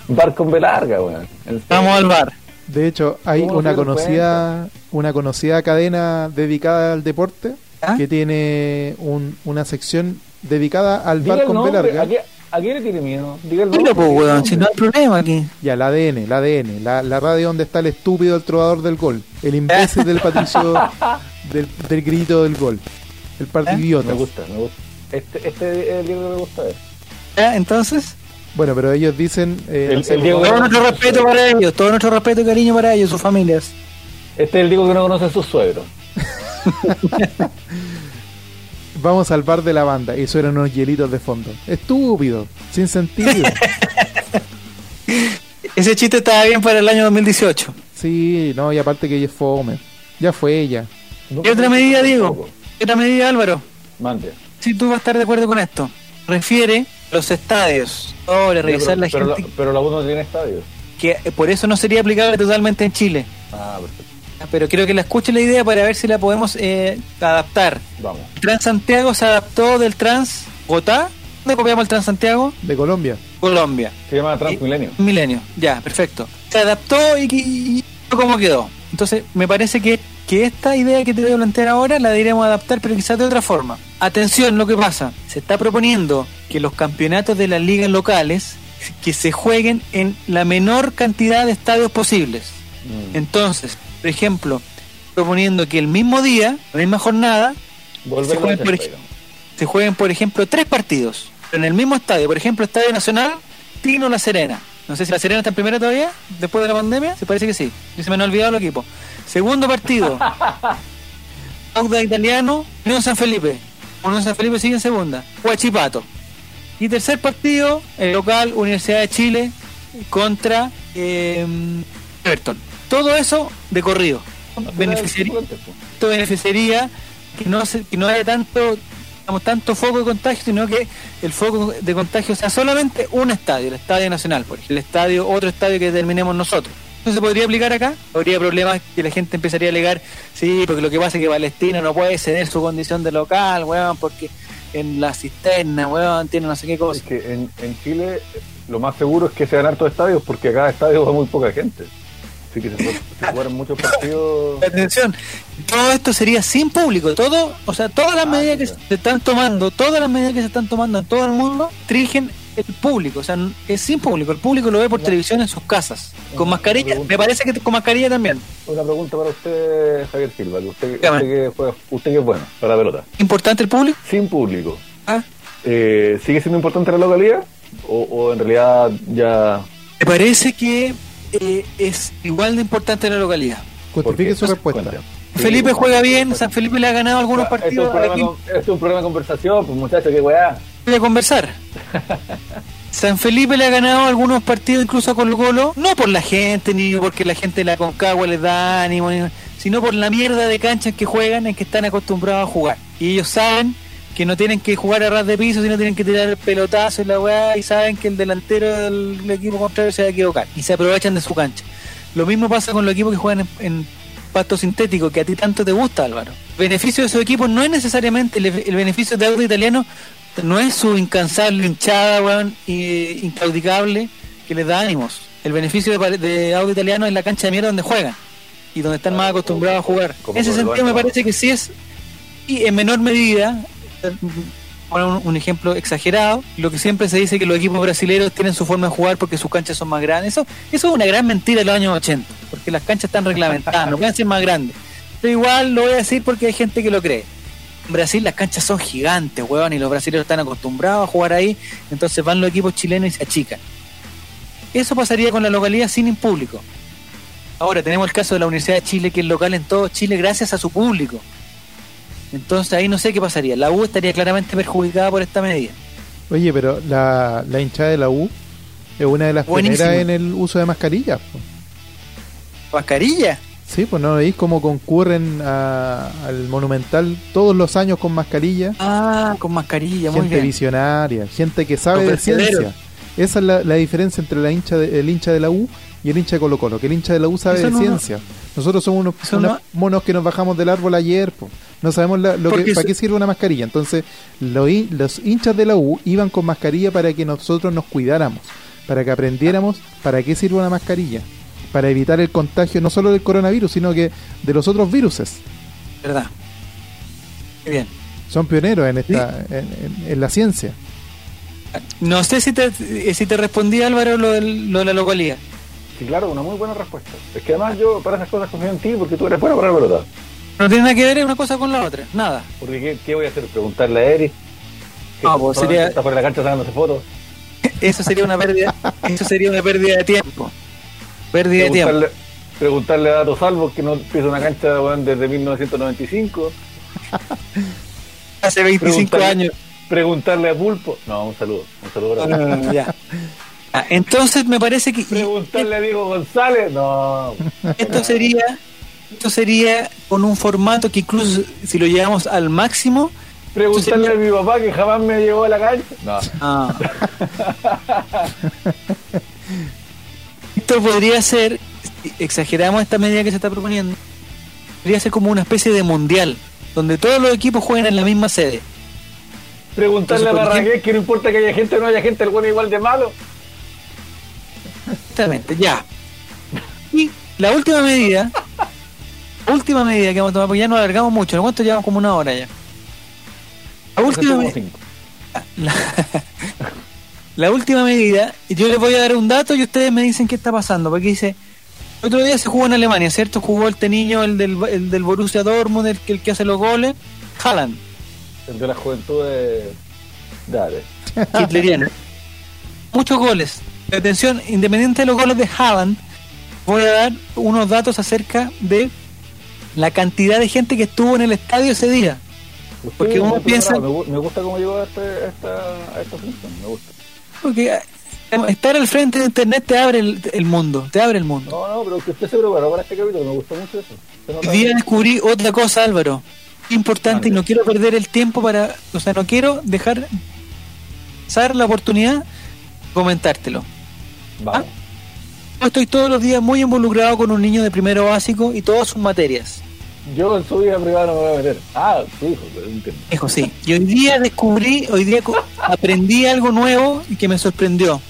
bar con B larga, weón. Vamos al bar. De hecho, hay ¿Cómo una se conocida una conocida cadena dedicada al deporte ¿Ah? que tiene un- una sección dedicada al Diga bar el con B nombre, larga ¿a qué, a qué le tiene miedo? Diga el Dilo, nombre. pues, weón, si no hay problema aquí. Ya, la ADN, la ADN, la, la radio donde está el estúpido el trovador del gol, el imbécil del patricio del, del grito del gol, el par de ¿Eh? Me gusta, me gusta. Este, este es el Diego que me gusta ver. ¿Ya? Entonces, Bueno, pero ellos dicen... eh, El- el Diego- todo nuestro respeto para ellos, todo nuestro respeto y cariño para ellos, sus familias. Este es el Diego que no conoce a sus suegros. vamos al bar de la banda y suenan unos hielitos de fondo. Estúpido, sin sentido. Ese chiste estaba bien para el año 2018. sí, no, y aparte que ella es fome. Ya fue ella. ¿Qué otra medida, Diego? ¿Qué otra medida, Álvaro? Mande. Si tú vas a estar de acuerdo con esto. Refiere los estadios. Ahora, revisar pero, la pero gente. la, pero la U no tiene estadios. Que eh, por eso no sería aplicable totalmente en Chile. Ah, perfecto. Pero quiero que la escuche la idea para ver si la podemos eh, adaptar. Vamos. Transantiago se adaptó del Trans Bogotá. ¿Dónde copiamos el Transantiago? De Colombia. Colombia. Se llama Transmilenio. Milenio, ya, perfecto. Se adaptó y, y, y cómo quedó. Entonces, me parece que, que esta idea que te voy a plantear ahora la diremos adaptar, pero quizás de otra forma. Atención, lo que pasa. Se está proponiendo que los campeonatos de las ligas locales que se jueguen en la menor cantidad de estadios posibles. Mm. Entonces, por ejemplo, proponiendo que el mismo día, la misma jornada, se jueguen, por, tercera. ej- se jueguen, por ejemplo, tres partidos en el mismo estadio. Por ejemplo, Estadio Nacional, Tino La Serena. No sé si La Serena está en primera todavía, después de la pandemia. Se parece que sí. Y se me han olvidado el equipo. Segundo partido, Auda Italiano, Unión San Felipe. Unión San Felipe sigue en segunda. Huachipato. Y tercer partido, el local, Universidad de Chile contra eh, Everton. Todo eso de corrido. Beneficiaría, esto beneficiaría que no se- que no haya tanto digamos, tanto foco de contagio sino que el foco de contagio sea solamente un estadio el estadio nacional por ejemplo el estadio otro estadio que determinemos nosotros ¿Eso se podría aplicar acá? ¿Habría problemas que la gente empezaría a alegar? Sí, porque lo que pasa es que Palestina no puede ceder su condición de local, weón, porque en la cisterna, weón, tiene no sé qué cosa. Es que en, en Chile lo más seguro es que sean hartos estadios porque cada estadio va muy poca gente. Así que se, se jugaron muchos partidos. Atención, todo esto sería sin público, todo, o sea, todas las Ah, medidas que se están tomando, todas las medidas que se están tomando en todo el mundo, trigen el público, o sea, es sin público, el público lo ve por televisión en sus casas, con mascarilla, me parece que con mascarilla también. Una pregunta para usted, Javier Silva. que Usted, Dígame. usted, que juega- usted que es bueno para la pelota. ¿Importante el público? Sin público. Ah, Eh, ¿Sigue siendo importante la localidad? ¿O, o en realidad ya.? me parece que eh, es igual de importante la localidad. Justifique su respuesta. Felipe Sí, juega bien. San Felipe le ha ganado algunos Esto es, un partidos. con- es un programa de conversación, pues muchachos, qué weá. Voy a conversar. San Felipe le ha ganado algunos partidos incluso a Colo Colo, no por la gente, ni porque la gente de la Concagua les da ánimo, ni- sino por la mierda de canchas que juegan en que están acostumbrados a jugar. Y ellos saben que no tienen que jugar a ras de piso, sino tienen que tirar el pelotazo y la weá, y saben que el delantero del equipo contrario se va a equivocar, y se aprovechan de su cancha. Lo mismo pasa con los equipos que juegan en, en pasto sintético, que a ti tanto te gusta, Álvaro. El beneficio de esos equipos no es necesariamente el, el beneficio de auto italiano, no es su incansable hinchada, weón, y- inclaudicable, que les da ánimos. El beneficio de, de auto italiano es la cancha de mierda donde juegan y donde están más acostumbrados a jugar. En ese sentido me parece que sí es, y en menor medida, eh, poner un, ejemplo exagerado, lo que siempre se dice que los equipos brasileños tienen su forma de jugar porque sus canchas son más grandes. Eso, eso es una gran mentira de los años 80, porque las canchas están reglamentadas, no pueden ser más grandes. Pero igual lo voy a decir porque hay gente que lo cree. En Brasil las canchas son gigantes, weón, y los brasileños están acostumbrados a jugar ahí, entonces van los equipos chilenos y se achican. Eso pasaría con la localidad sin público. Ahora tenemos el caso de la Universidad de Chile, que es local en todo Chile gracias a su público. Entonces ahí no sé qué pasaría. La U estaría claramente perjudicada por esta medida. Oye, pero la, la hinchada de la U es una de las Buenísimo. primeras en el uso de mascarillas. ¿Mascarilla? Sí, pues no veis cómo concurren a- al Monumental todos los años con mascarilla. Ah, con mascarilla, muy gente bien. visionaria, gente que sabe de ciencia. Esa es la, la diferencia entre la hincha de- el hincha de la U y el hincha de Colo Colo, que el hincha de la U sabe Eso de no- ciencia. Nosotros somos unos, no- monos que nos bajamos del árbol ayer, po. no sabemos la- lo que, para qué sirve una mascarilla. Entonces, lo los hinchas de la U iban con mascarilla para que nosotros nos cuidáramos, para que aprendiéramos para qué sirve una mascarilla, para evitar el contagio no solo del coronavirus, sino que de los otros viruses. ¿Verdad? Muy bien. Son pioneros en, esta, en- en- en la ciencia. No sé si te, si te respondí, Álvaro, lo, del- lo de la localidad. Sí, claro, una muy buena respuesta. Es que además yo para esas cosas confío en ti porque tú eres bueno para la pelota. No tiene nada que ver una cosa con la otra, nada. Porque ¿qué, qué voy a hacer? ¿Preguntarle a Eric? Ah, pues, sería- Está por la cancha sacándose fotos. Eso sería una pérdida, eso sería una pérdida de tiempo. Pérdida de tiempo. Preguntarle, a Dato Salvo que no pisa una cancha weón, desde 1995. Hace 25 Preguntarle- años. Preguntarle a Pulpo. No, un saludo. Un saludo No, para no, no, ya. Ah, Entonces me parece que Preguntarle a Diego González. No. esto sería esto sería con un formato que incluso si lo llevamos al máximo Preguntarle a mi papá que jamás me llevó a la cancha. No. ah. esto podría ser si exageramos esta medida que se está proponiendo podría ser como una especie de mundial donde todos los equipos jueguen en la misma sede Preguntarle Entonces, a Barragués que no importa que haya gente o no haya gente, el bueno igual de malo. Exactamente, ya. Y la última medida, última medida que vamos a tomar, porque ya nos alargamos mucho, ¿no? ¿cuánto llevamos? Como una hora ya? La última, Como me- cinco. la, la última medida, yo les voy a dar un dato y ustedes me dicen qué está pasando, porque dice, el otro día se jugó en Alemania, ¿cierto? Jugó el teniño, el del, el del Borussia Dortmund, el, que- el que hace los goles, Haaland, El de la juventud de. Dale. hitleriano. Muchos goles. Atención, independiente de los goles de Haaland, voy a dar unos datos acerca de la cantidad de gente que estuvo en el estadio ese día. Porque Usted, uno piensa-. Me, gu- me gusta cómo llegó a, este, esta, a esta función. Me gusta. Porque eh, estar al frente de internet te abre el, el mundo, te abre el mundo. No, no, pero que usted se preparó para este capítulo. Me gustó mucho eso. Hoy día bien. descubrí otra cosa, Álvaro, importante y no quiero perder el tiempo para, o sea, no quiero dejar pasar la oportunidad de comentártelo. Vamos. Yo estoy todos los días muy involucrado con un niño de primero básico y todas sus materias. Yo en su vida privada no me voy a meter. Ah, su hijo, pero entiendo. Hijo, sí. Y hoy día descubrí, hoy día aprendí algo nuevo y que me sorprendió.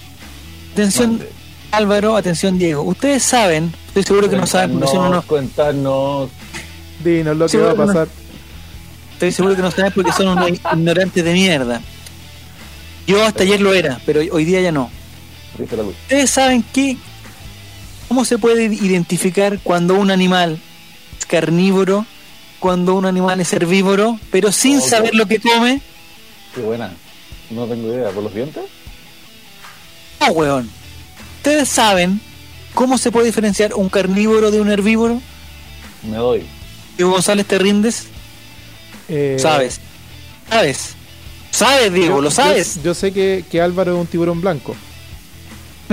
Atención. Álvaro, atención, Diego. Ustedes saben, estoy seguro que no saben porque son unos, Cuéntanos. Dinos lo que va a pasar. estoy seguro que no saben porque son unos ignorantes de mierda. Yo hasta ayer lo era, pero hoy día ya no. Dice la luz. Ustedes saben que cómo se puede identificar cuando un animal es carnívoro, cuando un animal es herbívoro, pero sin saber lo que come. Qué buena. No tengo idea. ¿Por los dientes? No, weón. Ustedes saben cómo se puede diferenciar un carnívoro de un herbívoro. Me doy. Diego González, ¿te rindes? Eh, Sabes. ¿Sabes? ¿Sabes, Diego? ¿Lo sabes? Yo, yo sé que, que Álvaro es un tiburón blanco.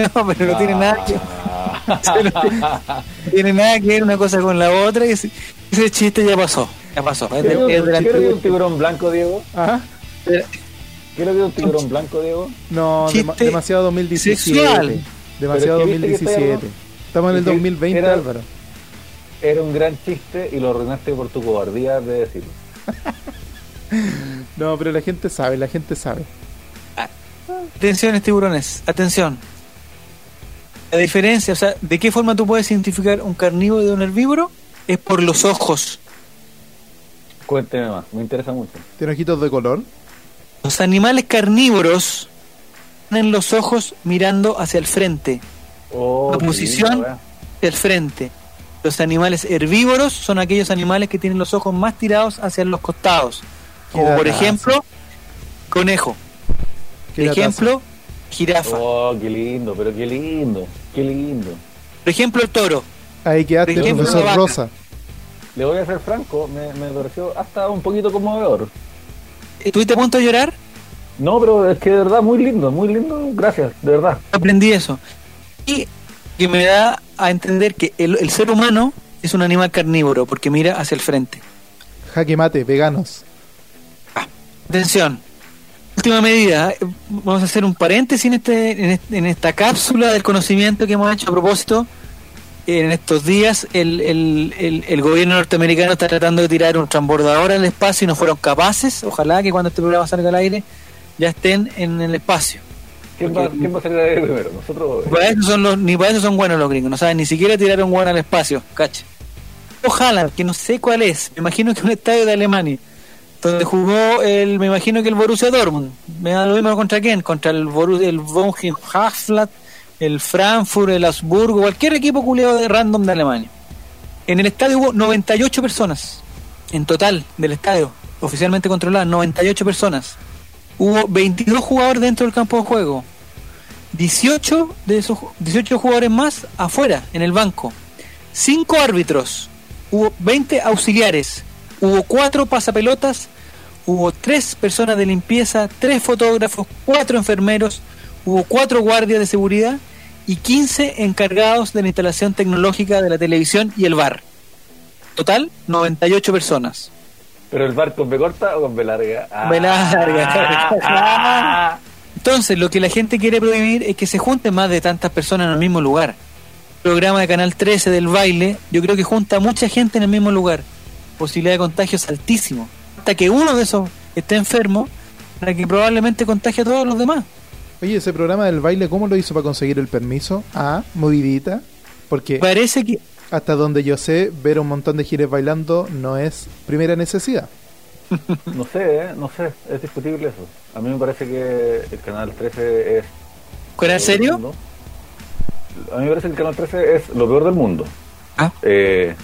No, pero no tiene nada que Ah. no tiene nada que ver una cosa con la otra. y Ese, ese chiste ya pasó. Ya pasó. ¿Qué es de un tiburón blanco, Diego? ¿Ah? ¿Qué lo que un tiburón blanco, Diego? No, demasiado 2017. sexual. Demasiado Pero es que viste que está 2017. Estamos en el Es que 2020, era- Álvaro. Era un gran chiste y lo arruinaste por tu cobardía de decirlo. No, pero la gente sabe, la gente sabe. Atención, tiburones. Atención. La diferencia, o sea, ¿de qué forma tú puedes identificar un carnívoro de un herbívoro? Es por los ojos. Cuénteme más, me interesa mucho. ¿Tiene ojitos de color? Los animales carnívoros tienen los ojos mirando hacia el frente, Oh, La posición. hacia el frente. Los animales herbívoros son aquellos animales que tienen los ojos más tirados hacia los costados. Como por ejemplo, conejo. Por ejemplo, jirafa. Oh, qué lindo, pero qué lindo, qué lindo. Por ejemplo, el toro. Ahí quedaste, ejemplo, profesor. Rosa. Le voy a ser franco, me, me pareció hasta un poquito conmovedor. ¿Estuviste a punto de llorar? No, pero es que de verdad muy lindo, muy lindo, gracias, de verdad. aprendí eso. Y que me da a entender que el, el ser humano es un animal carnívoro porque mira hacia el frente. Jaque mate, veganos. Atención. Última medida. eh, Vamos a hacer un paréntesis en, este, en, este- en esta cápsula del conocimiento que hemos hecho a propósito. En estos días el, el- el- el gobierno norteamericano está tratando de tirar un transbordador al espacio y no fueron capaces. Ojalá que cuando este programa salga al aire ya estén en el espacio. ¿Quién va, ¿Quién va a salir de ahí primero? Nosotros. Para eso son los, ni para eso son buenos los gringos, no saben ni siquiera tirar un al espacio, cacha. Ojalá, que no sé cuál es, me imagino que un estadio de Alemania, donde jugó el, me imagino que el Borussia Dortmund, me da lo mismo contra quién, contra el Borussia, el von Haflat, el Frankfurt, el Augsburgo, cualquier equipo culiado de random de Alemania. En el estadio hubo 98 personas, en total del estadio, oficialmente controladas, 98 personas. Hubo 22 jugadores dentro del campo de juego. 18 de esos 18 jugadores más afuera, en el banco. 5 árbitros. Hubo 20 auxiliares. Hubo 4 pasapelotas. Hubo 3 personas de limpieza, 3 fotógrafos, 4 enfermeros. Hubo 4 guardias de seguridad y 15 encargados de la instalación tecnológica de la televisión y el bar. Total, 98 personas. ¿Pero el bar con B corta o con B larga? Ah. B larga. Entonces, lo que la gente quiere prohibir es que se junten más de tantas personas en el mismo lugar. El programa de Canal 13 del baile, yo creo que junta a mucha gente en el mismo lugar. Posibilidad de contagio es altísimo. Hasta que uno de esos esté enfermo, para que probablemente contagie a todos los demás. Oye, ese programa del baile, ¿cómo lo hizo para conseguir el permiso? Ah, movidita. Porque Parece que hasta donde yo sé, ver un montón de gires bailando no es primera necesidad. No sé, ¿eh? no sé, es discutible eso. A mí me parece que el canal 13 es. ¿Fuera en lo peor del serio? A mí me parece que el canal 13 es lo peor del mundo. Ah. Eh,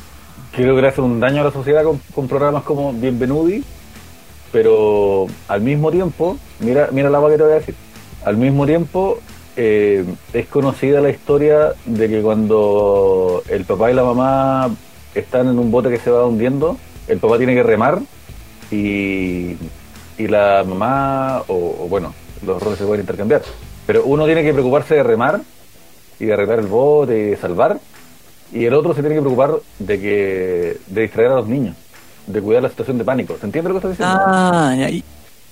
creo que le hace un daño a la sociedad con, programas como Bienvenudi, pero al mismo tiempo, mira, mira la agua que te voy a decir. Al mismo tiempo, eh, es conocida la historia de que cuando el papá y la mamá están en un bote que se va hundiendo, el papá tiene que remar y, y la mamá, o, o bueno, los roles se pueden intercambiar, pero uno tiene que preocuparse de remar y de arreglar el bote y de salvar, y el otro se tiene que preocupar de que de distraer a los niños, de cuidar la situación de pánico. ¿Se entiende lo que estoy diciendo? Ah, y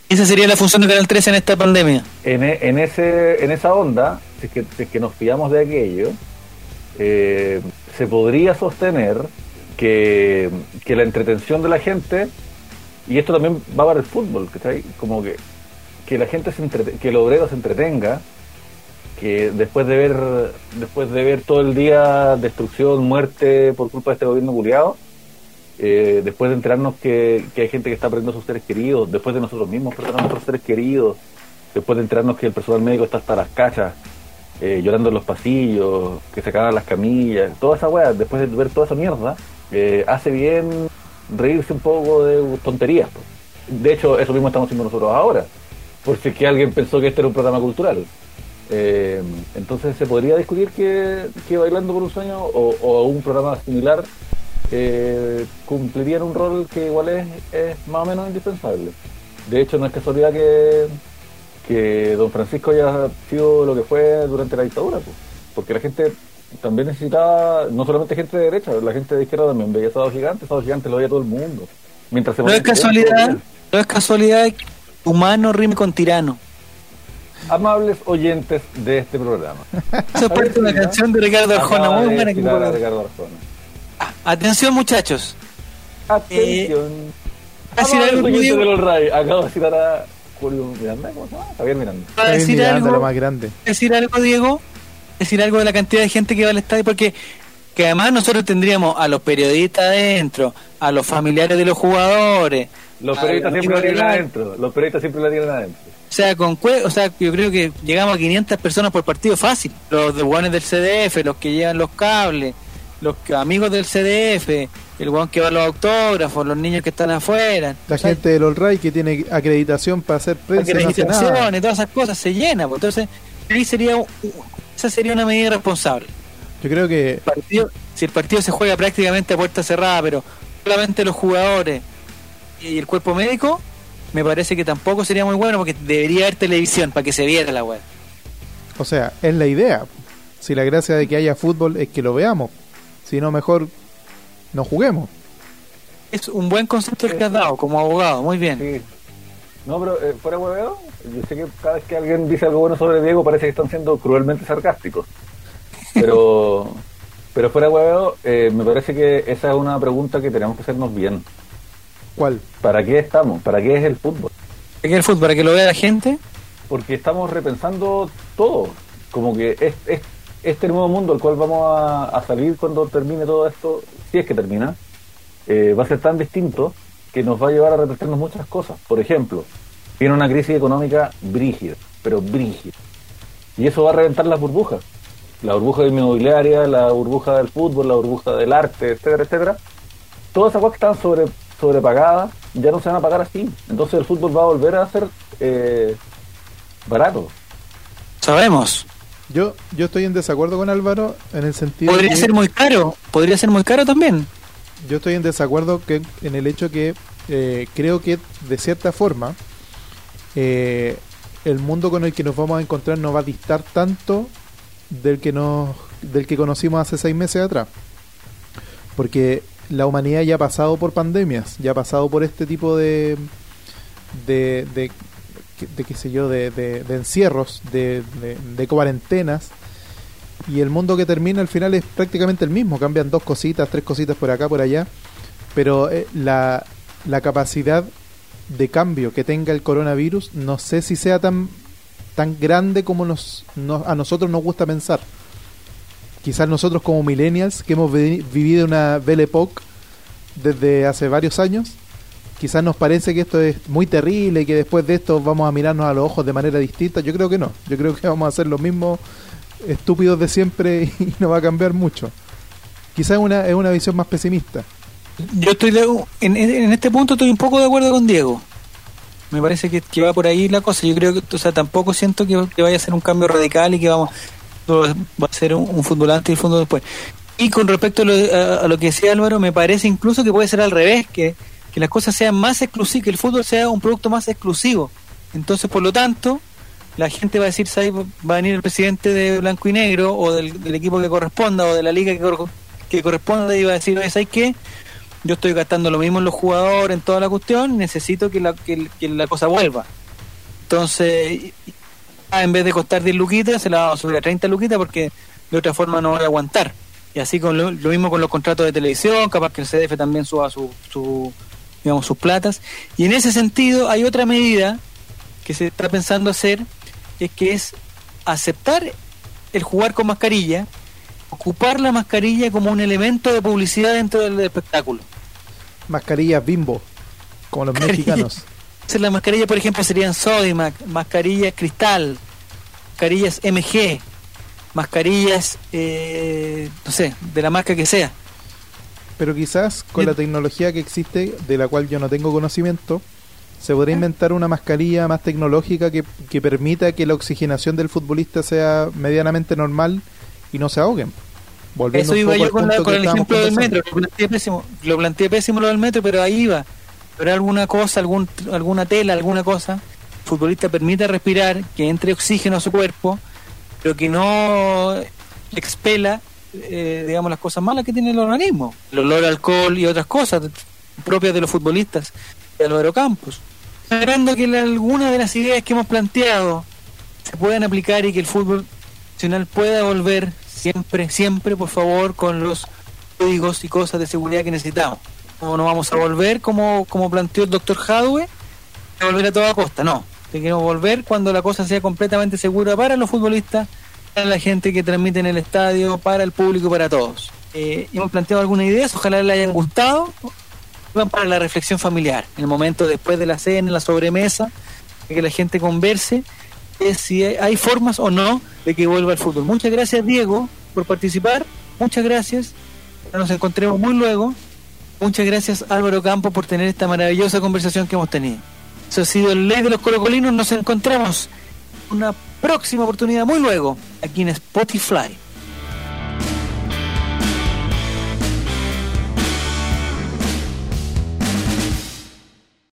esa sería la función de Canal 13 en esta pandemia. en, e- en ese en esa onda, si es que, si es que nos pillamos de aquello, eh, se podría sostener que, que la entretención de la gente, y esto también va para el fútbol, ¿cachai? Como que, que la gente se entrete- que el obrero se entretenga, que después de ver después de ver todo el día destrucción, muerte por culpa de este gobierno culiado, eh, después de enterarnos que, que hay gente que está perdiendo a sus seres queridos, después de nosotros mismos perder a nuestros seres queridos, después de enterarnos que el personal médico está hasta las cachas, eh, llorando en los pasillos, que se cagan las camillas, toda esa weá, después de ver toda esa mierda, eh, hace bien reírse un poco de tonterías. De hecho, eso mismo estamos haciendo nosotros ahora, por si que alguien pensó que este era un programa cultural. Eh, entonces se podría discutir que, que Bailando por un Sueño o, o un programa similar eh, cumplirían un rol que igual es, es más o menos indispensable. De hecho, no es casualidad que, que don Francisco haya sido lo que fue durante la dictadura, pues, porque la gente también necesitaba, no solamente gente de derecha, la gente de izquierda también veía Sábado Gigante, Sábado Gigante lo veía todo el mundo. Mientras se No es casualidad, no es casualidad humano rime con tirano. Amables oyentes de este programa. Eso es parte de una canción de Ricardo Arjona, muy de buena que a. Ricardo Arjona. Atención muchachos, Atención. a decir Amables algo, de los Ray. Acabo de citar a Julio Miranda, ¿cómo se llama? Javier Miranda. para decir Miranda, algo, lo más grande. decir algo, Diego, decir algo de la cantidad de gente que va al estadio, porque que además nosotros tendríamos a los periodistas adentro, a los familiares de los jugadores, Los periodistas siempre amigos tienen adentro. Los periodistas siempre la tienen adentro. O sea, con o sea, yo creo que llegamos a 500 personas por partido fácil. Los de guanes del CDF, los que llevan los cables, los amigos del CDF, el guan que va a los autógrafos, los niños que están afuera. La gente del All Right que tiene acreditación para hacer prensa acreditaciones, todas esas cosas se llena. pues. Entonces, ahí sería, esa sería una medida responsable. Yo creo que El partido- si el partido se juega prácticamente a puerta cerrada, pero solamente los jugadores y el cuerpo médico, me parece que tampoco sería muy bueno porque debería haber televisión para que se viera la web. O sea, es la idea. Si la gracia de que haya fútbol es que lo veamos. Si no, mejor no juguemos. Es un buen concepto el que has dado como abogado, muy bien. Sí. No, pero eh, fuera hueveo, yo sé que cada vez que alguien dice algo bueno sobre Diego parece que están siendo cruelmente sarcásticos. Pero, pero fuera hueveo, eh, me parece que esa es una pregunta que tenemos que hacernos bien. ¿Cuál? ¿Para qué estamos? ¿Para qué es el fútbol? ¿Para qué el fútbol? ¿Para que lo vea la gente? Porque estamos repensando todo. Como que es, es este nuevo mundo al cual vamos a, a salir cuando termine todo esto, si es que termina, eh, va a ser tan distinto que nos va a llevar a repensarnos muchas cosas. Por ejemplo, viene una crisis económica brígida, pero brígida. Y eso va a reventar las burbujas. La burbuja inmobiliaria, la burbuja del fútbol, la burbuja del arte, etcétera, etcétera. Todas esas cosas que están sobre, sobrepagadas ya no se van a pagar así. Entonces el fútbol va a volver a ser eh, barato. Sabemos. Yo, yo estoy en desacuerdo con Álvaro en el sentido Podría que ser muy caro, podría ser muy caro también. yo estoy en desacuerdo que, en el hecho que eh, creo que de cierta forma eh, el mundo con el que nos vamos a encontrar no va a distar tanto del que nos del que conocimos hace seis meses atrás porque la humanidad ya ha pasado por pandemias ya ha pasado por este tipo de de, de, qué sé yo de, de- encierros de cuarentenas y el mundo que termina al final es prácticamente el mismo cambian dos cositas tres cositas por acá por allá pero eh, la, la capacidad de cambio que tenga el coronavirus no sé si sea tan tan grande como nos, nos- a nosotros nos gusta pensar quizás nosotros como millennials que hemos vi- vivido una Belle Époque desde hace varios años quizás nos parece que esto es muy terrible y que después de esto vamos a mirarnos a los ojos de manera distinta yo creo que no yo creo que vamos a ser los mismos estúpidos de siempre y no va a cambiar mucho quizás una, es una visión más pesimista Yo estoy de- en- en este punto estoy un poco de acuerdo con Diego. Me parece que, que va por ahí la cosa. Yo creo que, o sea, tampoco siento que, que vaya a ser un cambio radical y que vamos va a ser un, un fútbol antes y el fútbol después. Y con respecto a lo, a- lo que decía Álvaro, me parece incluso que puede ser al revés, que, que las cosas sean más exclusivas, que el fútbol sea un producto más exclusivo. Entonces, por lo tanto, la gente va a decir, ¿sabes? va a venir el presidente de blanco y negro o del, equipo que corresponda o de la liga que, cor- que corresponda y va a decir, ¿sabes qué? Yo estoy gastando lo mismo en los jugadores, en toda la cuestión, necesito que la, que, que la cosa vuelva. Entonces, en vez de costar 10 luquitas, se la vamos a subir a 30 luquitas porque de otra forma no va a aguantar. Y así con lo, lo mismo con los contratos de televisión, capaz que el CDF también suba su, su, digamos, sus platas. Y en ese sentido hay otra medida que se está pensando hacer, es que es aceptar el jugar con mascarilla, ocupar la mascarilla como un elemento de publicidad dentro del espectáculo. mascarillas bimbo como los mexicanos las mascarillas, por ejemplo, serían Sodimac, mascarillas Cristal, mascarillas MG, mascarillas, eh, no sé, de la marca que sea. Pero quizás con la tecnología que existe, de la cual yo no tengo conocimiento, se podría inventar una mascarilla más tecnológica que, que permita que la oxigenación del futbolista sea medianamente normal y no se ahoguen. Volviendo Eso iba yo con, la- con el ejemplo del metro. Lo planteé pésimo, lo planteé pésimo lo del metro, pero ahí iba. Pero alguna cosa, algún, alguna tela, alguna cosa, el futbolista permita respirar, que entre oxígeno a su cuerpo, pero que no expela, eh, digamos, las cosas malas que tiene el organismo. El olor a alcohol y otras cosas propias de los futbolistas de Álvaro Campos. Esperando que la- alguna de las ideas que hemos planteado se puedan aplicar y que el fútbol nacional pueda volver siempre, siempre, por favor, con los códigos y cosas de seguridad que necesitamos. No, no vamos a volver como, como planteó el doctor Hadwe, volver a toda costa, no. Queremos volver cuando la cosa sea completamente segura para los futbolistas, para la gente que transmite en el estadio, para el público, para todos. Eh, hemos planteado algunas ideas, ojalá les hayan gustado. Van para la reflexión familiar, en el momento después de la cena, en la sobremesa, que la gente converse si hay- hay formas o no de que vuelva el fútbol. Muchas gracias Diego por participar, muchas gracias, nos encontremos muy luego, muchas gracias Álvaro Campo por tener esta maravillosa conversación que hemos tenido. Eso ha sido el Ley de los Colocolinos, nos encontramos en una próxima oportunidad muy luego aquí en Spotify.